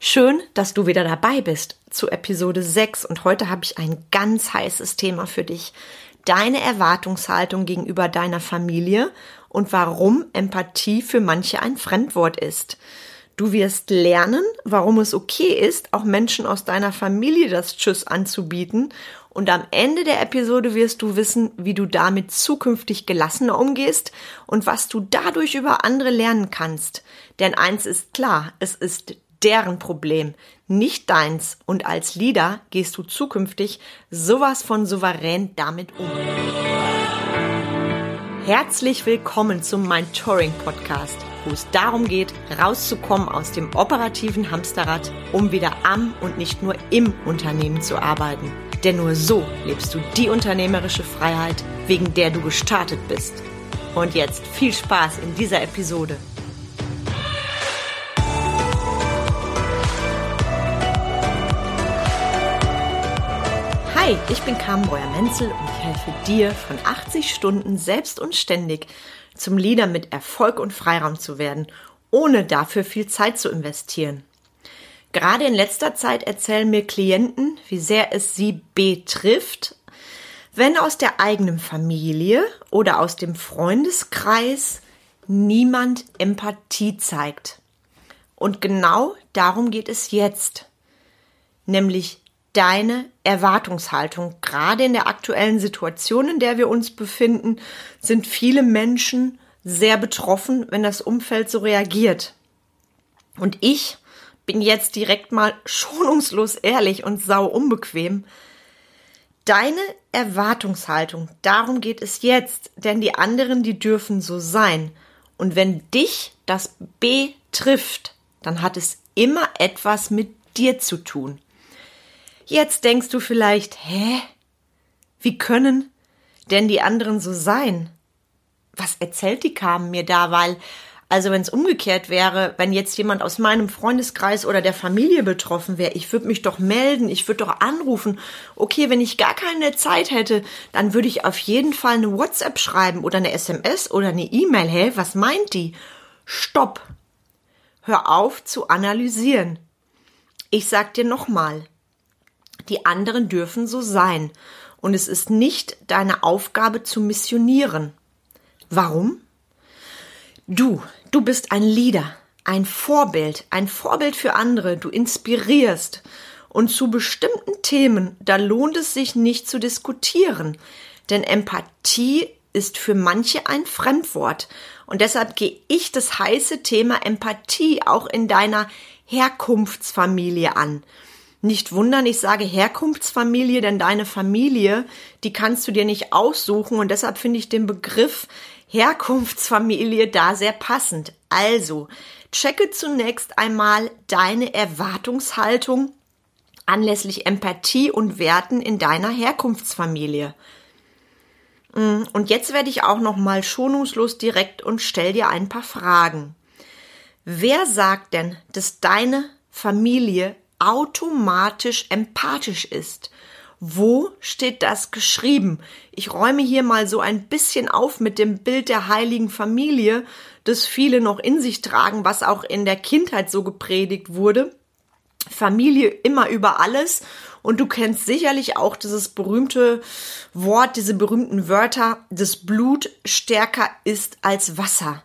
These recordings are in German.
Schön, dass du wieder dabei bist zu Episode 6 und heute habe ich ein ganz heißes Thema für dich. Deine Erwartungshaltung gegenüber deiner Familie und warum Empathie für manche ein Fremdwort ist. Du wirst lernen, warum es okay ist, auch Menschen aus deiner Familie das Tschüss anzubieten. Und am Ende der Episode wirst du wissen, wie du damit zukünftig gelassener umgehst und was du dadurch über andere lernen kannst. Denn eins ist klar, es ist deren Problem, nicht deins. Und als Leader gehst du zukünftig sowas von souverän damit um. Herzlich willkommen zum Mind Touring Podcast, wo es darum geht, rauszukommen aus dem operativen Hamsterrad, um wieder am und nicht nur im Unternehmen zu arbeiten. Denn nur so lebst du die unternehmerische Freiheit, wegen der du gestartet bist. Und jetzt viel Spaß in dieser Episode. Hi, ich bin Carmen Breuer-Menzel und ich helfe dir, von 80 Stunden selbst und ständig zum Leader mit Erfolg und Freiraum zu werden, ohne dafür viel Zeit zu investieren. Gerade in letzter Zeit erzählen mir Klienten, wie sehr es sie betrifft, wenn aus der eigenen Familie oder aus dem Freundeskreis niemand Empathie zeigt. Und genau darum geht es jetzt, nämlich deine Erwartungshaltung? Gerade in der aktuellen Situation, in der wir uns befinden, sind viele Menschen sehr betroffen, wenn das Umfeld so reagiert. Und ich bin jetzt direkt mal schonungslos ehrlich und sau unbequem. Deine Erwartungshaltung, darum geht es jetzt, denn die anderen, die dürfen so sein. Und wenn dich das betrifft, dann hat es immer etwas mit dir zu tun. Jetzt denkst du vielleicht, hä? Wie können denn die anderen so sein? Was erzählt die Carmen mir da? Weil, also wenn es umgekehrt wäre, wenn jetzt jemand aus meinem Freundeskreis oder der Familie betroffen wäre, ich würde mich doch melden, ich würde doch anrufen. Okay, wenn ich gar keine Zeit hätte, dann würde ich auf jeden Fall eine WhatsApp schreiben oder eine SMS oder eine E-Mail. Hä, was meint die? Stopp. Hör auf zu analysieren. Ich sag dir nochmal, die anderen dürfen so sein. Und es ist nicht deine Aufgabe zu missionieren. Warum? Du, du bist ein Leader, ein Vorbild, ein Vorbild für andere. Du inspirierst. Und zu bestimmten Themen, da lohnt es sich nicht zu diskutieren. Denn Empathie ist für manche ein Fremdwort. Und deshalb gehe ich das heiße Thema Empathie auch in deiner Herkunftsfamilie an. Nicht wundern, ich sage Herkunftsfamilie, denn deine Familie, die kannst du dir nicht aussuchen und deshalb finde ich den Begriff Herkunftsfamilie da sehr passend. Also, checke zunächst einmal deine Erwartungshaltung anlässlich Empathie und Werten in deiner Herkunftsfamilie. Mm, und jetzt werde ich auch noch mal schonungslos direkt und stell dir ein paar Fragen. Wer sagt denn, dass deine Familie automatisch empathisch ist. Wo steht das geschrieben? Ich räume hier mal so ein bisschen auf mit dem Bild der heiligen Familie, das viele noch in sich tragen, was auch in der Kindheit so gepredigt wurde. Familie immer über alles. Und du kennst sicherlich auch dieses berühmte Wort, diese berühmten Wörter, das Blut stärker ist als Wasser.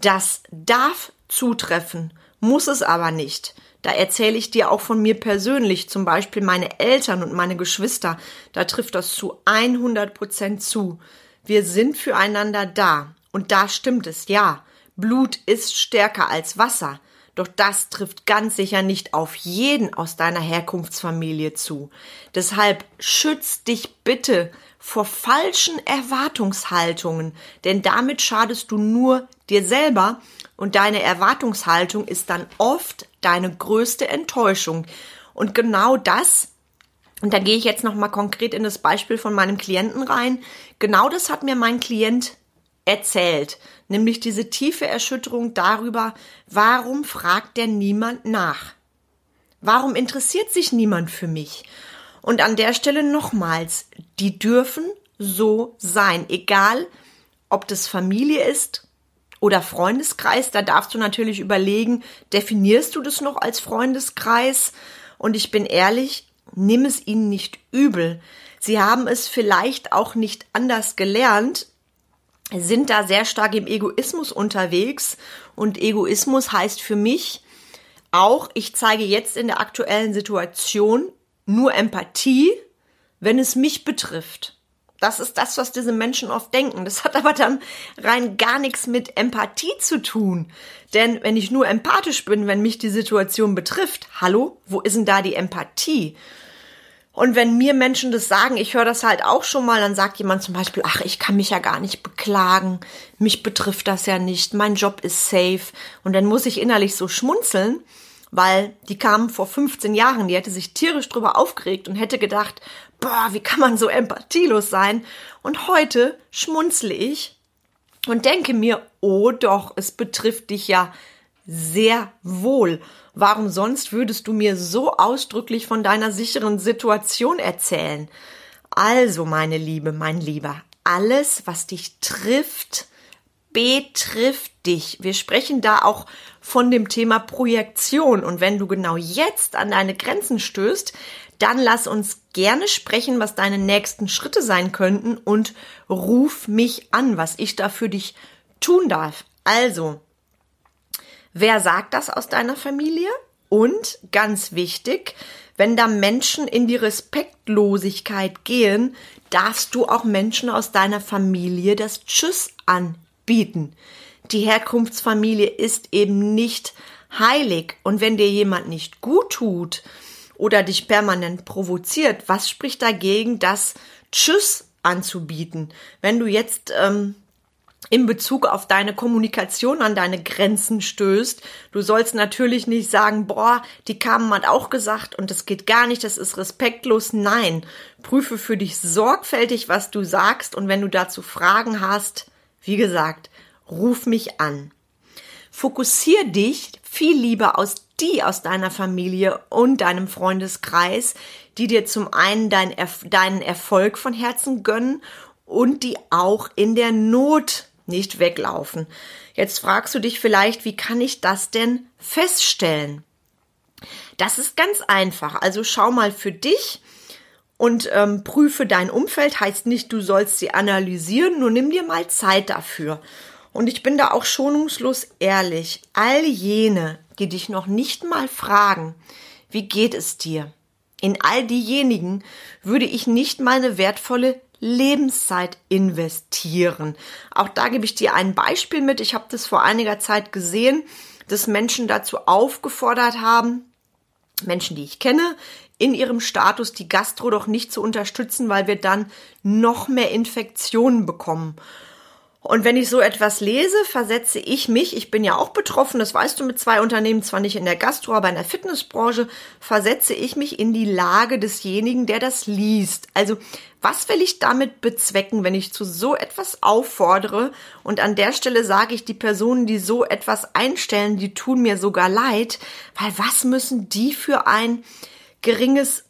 Das darf zutreffen, muss es aber nicht. Da erzähle ich dir auch von mir persönlich, zum Beispiel meine Eltern und meine Geschwister. Da trifft das zu 100 Prozent zu. Wir sind füreinander da. Und da stimmt es, ja. Blut ist stärker als Wasser. Doch das trifft ganz sicher nicht auf jeden aus deiner Herkunftsfamilie zu. Deshalb schütz dich bitte vor falschen Erwartungshaltungen, denn damit schadest du nur dir selber und deine Erwartungshaltung ist dann oft deine größte Enttäuschung. Und genau das, und da gehe ich jetzt nochmal konkret in das Beispiel von meinem Klienten rein, genau das hat mir mein Klient erzählt, nämlich diese tiefe Erschütterung darüber, warum fragt der niemand nach? Warum interessiert sich niemand für mich? Und an der Stelle nochmals, die dürfen so sein, egal ob das Familie ist Oder Freundeskreis, da darfst du natürlich überlegen, definierst du das noch als Freundeskreis? Und ich bin ehrlich, nimm es ihnen nicht übel. Sie haben es vielleicht auch nicht anders gelernt, sind da sehr stark im Egoismus unterwegs. Und Egoismus heißt für mich auch, ich zeige jetzt in der aktuellen Situation nur Empathie, wenn es mich betrifft. Das ist das, was diese Menschen oft denken. Das hat aber dann rein gar nichts mit Empathie zu tun. Denn wenn ich nur empathisch bin, wenn mich die Situation betrifft, hallo, wo ist denn da die Empathie? Und wenn mir Menschen das sagen, ich höre das halt auch schon mal, dann sagt jemand zum Beispiel, ach, ich kann mich ja gar nicht beklagen, mich betrifft das ja nicht, mein Job ist safe. Und dann muss ich innerlich so schmunzeln, weil die kam vor 15 Jahren, die hätte sich tierisch drüber aufgeregt und hätte gedacht, boah, wie kann man so empathielos sein? Und heute schmunzle ich und denke mir, oh doch, es betrifft dich ja sehr wohl. Warum sonst würdest du mir so ausdrücklich von deiner sicheren Situation erzählen? Also, meine Liebe, mein Lieber, alles, was dich trifft, betrifft dich. Wir sprechen da auch von dem Thema Projektion. Und wenn du genau jetzt an deine Grenzen stößt, dann lass uns gerne sprechen, was deine nächsten Schritte sein könnten und ruf mich an, was ich da für dich tun darf. Also, wer sagt das aus deiner Familie? Und ganz wichtig, wenn da Menschen in die Respektlosigkeit gehen, darfst du auch Menschen aus deiner Familie das Tschüss anbieten. Die Herkunftsfamilie ist eben nicht heilig. Und wenn dir jemand nicht gut tut, oder dich permanent provoziert, was spricht dagegen, das Tschüss anzubieten? Wenn du jetzt ähm, in Bezug auf deine Kommunikation an deine Grenzen stößt. Du sollst natürlich nicht sagen, boah, die Kamen hat auch gesagt und das geht gar nicht, das ist respektlos. Nein, prüfe für dich sorgfältig, was du sagst und wenn du dazu Fragen hast, wie gesagt, ruf mich an. Fokussier dich viel lieber aus die aus deiner Familie und deinem Freundeskreis, die dir zum einen dein, deinen Erfolg von Herzen gönnen und die auch in der Not nicht weglaufen. Jetzt fragst du dich vielleicht, wie kann ich das denn feststellen? Das ist ganz einfach. Also schau mal für dich und ähm, prüfe dein Umfeld. Heißt nicht, du sollst sie analysieren, nur nimm dir mal Zeit dafür. Und ich bin da auch schonungslos ehrlich. All jene, die dich noch nicht mal fragen, wie geht es dir? In all diejenigen würde ich nicht meine wertvolle Lebenszeit investieren. Auch da gebe ich dir ein Beispiel mit. Ich habe das vor einiger Zeit gesehen, dass Menschen dazu aufgefordert haben, Menschen, die ich kenne, in ihrem Status die Gastro doch nicht zu unterstützen, weil wir dann noch mehr Infektionen bekommen. Und wenn ich so etwas lese, versetze ich mich, ich bin ja auch betroffen, das weißt du mit zwei Unternehmen, zwar nicht in der Gastro, aber in der Fitnessbranche, versetze ich mich in die Lage desjenigen, der das liest. Also, was will ich damit bezwecken, wenn ich zu so etwas auffordere? Und an der Stelle sage ich, die Personen, die so etwas einstellen, die tun mir sogar leid, weil was müssen die für ein geringes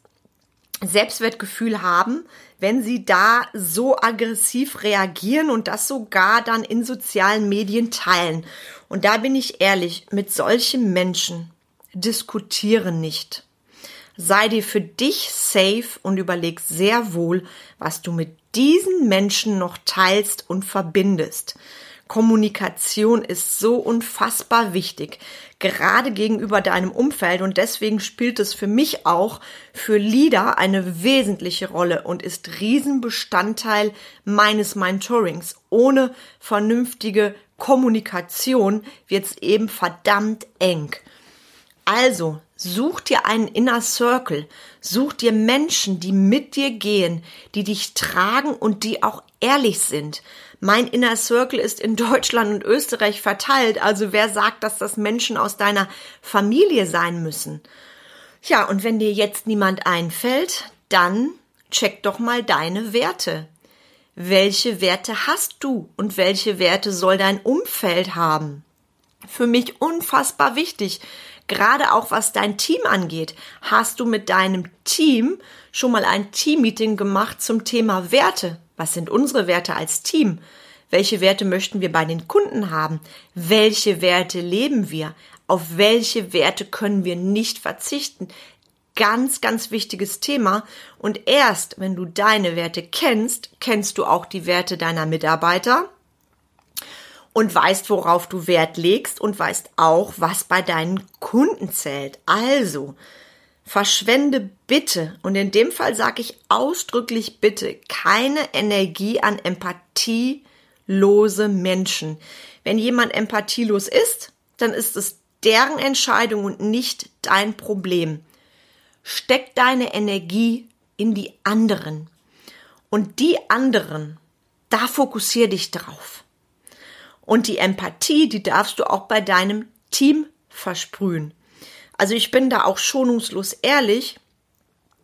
Selbstwertgefühl haben, wenn sie da so aggressiv reagieren und das sogar dann in sozialen Medien teilen. Und da bin ich ehrlich, mit solchen Menschen diskutiere nicht. Sei dir für dich safe und überleg sehr wohl, was du mit diesen Menschen noch teilst und verbindest. Kommunikation ist so unfassbar wichtig, gerade gegenüber deinem Umfeld und deswegen spielt es für mich auch für Leader eine wesentliche Rolle und ist Riesenbestandteil meines Mentorings. Ohne vernünftige Kommunikation wird es eben verdammt eng. Also, such dir einen Inner Circle, such dir Menschen, die mit dir gehen, die dich tragen und die auch ehrlich sind. Mein Inner Circle ist in Deutschland und Österreich verteilt, also wer sagt, dass das Menschen aus deiner Familie sein müssen? Ja, und wenn dir jetzt niemand einfällt, dann check doch mal deine Werte. Welche Werte hast du und welche Werte soll dein Umfeld haben? Für mich unfassbar wichtig, gerade auch was dein Team angeht. Hast du mit deinem Team schon mal ein Teammeeting gemacht zum Thema Werte? Was sind unsere Werte als Team? Welche Werte möchten wir bei den Kunden haben? Welche Werte leben wir? Auf welche Werte können wir nicht verzichten? Ganz, ganz wichtiges Thema. Und erst wenn du deine Werte kennst, kennst du auch die Werte deiner Mitarbeiter und weißt, worauf du Wert legst und weißt auch, was bei deinen Kunden zählt. Also, verschwende bitte, und in dem Fall sage ich ausdrücklich bitte, keine Energie an empathielose Menschen. Wenn jemand empathielos ist, dann ist es deren Entscheidung und nicht dein Problem. Steck deine Energie in die anderen. Und die anderen, da fokussier dich drauf. Und die Empathie, die darfst du auch bei deinem Team versprühen. Also ich bin da auch schonungslos ehrlich.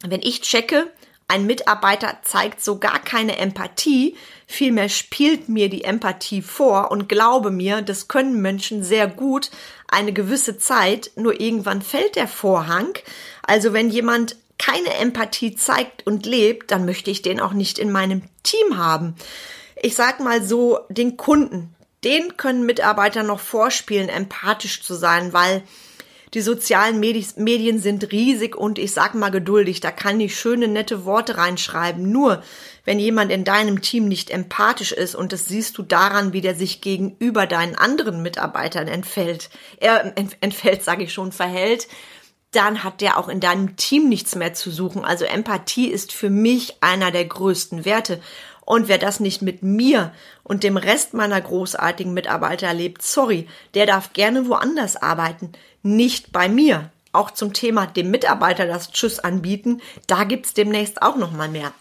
Wenn ich checke, ein Mitarbeiter zeigt so gar keine Empathie, vielmehr spielt mir die Empathie vor und glaube mir, das können Menschen sehr gut eine gewisse Zeit, nur irgendwann fällt der Vorhang. Also wenn jemand keine Empathie zeigt und lebt, dann möchte ich den auch nicht in meinem Team haben. Ich sag mal so, den Kunden, den können Mitarbeiter noch vorspielen, empathisch zu sein, weil die sozialen Medien sind riesig und ich sag mal geduldig, da kann ich schöne, nette Worte reinschreiben. Nur, wenn jemand in deinem Team nicht empathisch ist und das siehst du daran, wie der sich gegenüber deinen anderen Mitarbeitern entfällt, er entfällt, sage ich schon, verhält, dann hat der auch in deinem Team nichts mehr zu suchen. Also Empathie ist für mich einer der größten Werte. Und wer das nicht mit mir und dem Rest meiner großartigen Mitarbeiter erlebt, sorry, der darf gerne woanders arbeiten, nicht bei mir. Auch zum Thema dem Mitarbeiter das Tschüss anbieten, da gibt's demnächst auch noch mal mehr.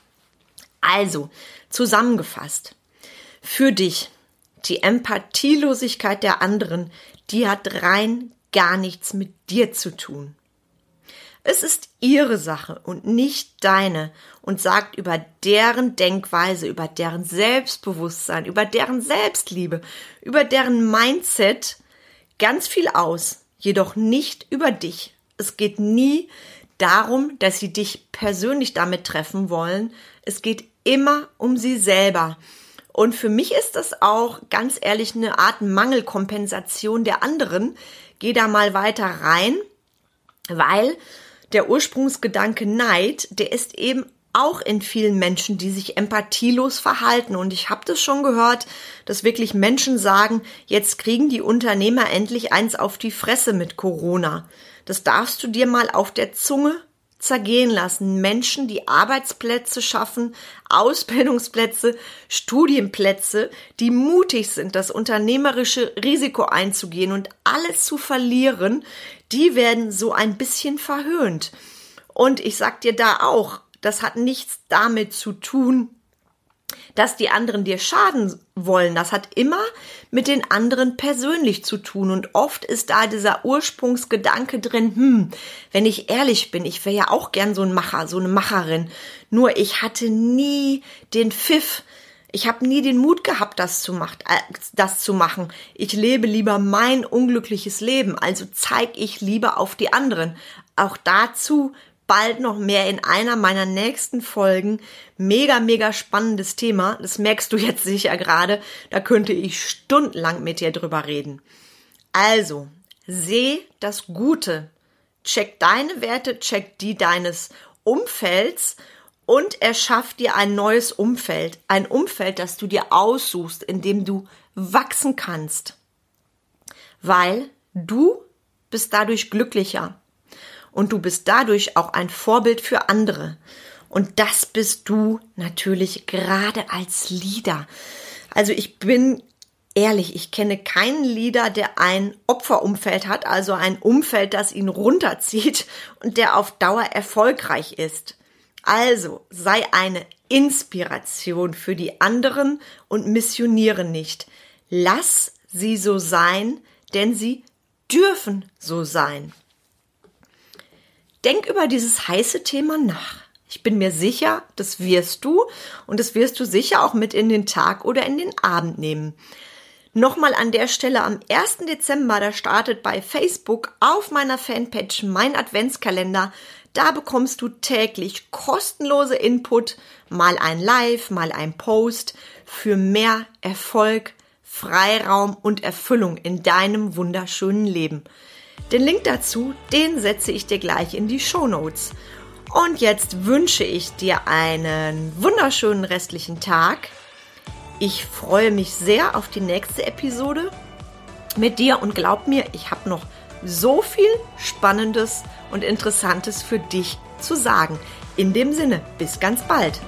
Also, zusammengefasst. Für dich, die Empathielosigkeit der anderen, die hat rein gar nichts mit dir zu tun. Es ist ihre Sache und nicht deine und sagt über deren Denkweise, über deren Selbstbewusstsein, über deren Selbstliebe, über deren Mindset ganz viel aus, jedoch nicht über dich. Es geht nie darum, dass sie dich persönlich damit treffen wollen. Es geht immer um sie selber. Und für mich ist das auch ganz ehrlich eine Art Mangelkompensation der anderen. Geh da mal weiter rein, weil der Ursprungsgedanke Neid, der ist eben auch in vielen Menschen, die sich empathielos verhalten. Und ich habe das schon gehört, dass wirklich Menschen sagen, jetzt kriegen die Unternehmer endlich eins auf die Fresse mit Corona. Das darfst du dir mal auf der Zunge zergehen lassen. Menschen, die Arbeitsplätze schaffen, Ausbildungsplätze, Studienplätze, die mutig sind, das unternehmerische Risiko einzugehen und alles zu verlieren, die werden so ein bisschen verhöhnt. Und ich sag dir da auch, das hat nichts damit zu tun, dass die anderen dir schaden wollen. Das hat immer mit den anderen persönlich zu tun. Und oft ist da dieser Ursprungsgedanke drin, hm, wenn ich ehrlich bin, ich wäre ja auch gern so ein Macher, so eine Macherin. Nur ich hatte nie den Pfiff, ich habe nie den Mut gehabt, das zu, macht, äh, das zu machen. Ich lebe lieber mein unglückliches Leben, also zeige ich lieber auf die anderen. Auch dazu bald noch mehr in einer meiner nächsten Folgen. Mega, mega spannendes Thema. Das merkst du jetzt sicher gerade. Da könnte ich stundenlang mit dir drüber reden. Also, seh das Gute. Check deine Werte, check die deines Umfelds und erschaff dir ein neues Umfeld. Ein Umfeld, das du dir aussuchst, in dem du wachsen kannst. Weil du bist dadurch glücklicher und du bist dadurch auch ein Vorbild für andere. Und das bist du natürlich gerade als Leader. Also ich bin ehrlich, ich kenne keinen Leader, der ein Opferumfeld hat, also ein Umfeld, das ihn runterzieht und der auf Dauer erfolgreich ist. Also sei eine Inspiration für die anderen und missioniere nicht. Lass sie so sein, denn sie dürfen so sein. Denk über dieses heiße Thema nach. Ich bin mir sicher, das wirst du und das wirst du sicher auch mit in den Tag oder in den Abend nehmen. Nochmal an der Stelle am 1. Dezember, da startet bei Facebook auf meiner Fanpage mein Adventskalender. Da bekommst du täglich kostenlose Input, mal ein Live, mal ein Post für mehr Erfolg, Freiraum und Erfüllung in deinem wunderschönen Leben. Den Link dazu, den setze ich dir gleich in die Show Notes. Und jetzt wünsche ich dir einen wunderschönen restlichen Tag. Ich freue mich sehr auf die nächste Episode mit dir und glaub mir, ich habe noch so viel Spannendes und Interessantes für dich zu sagen. In dem Sinne, bis ganz bald.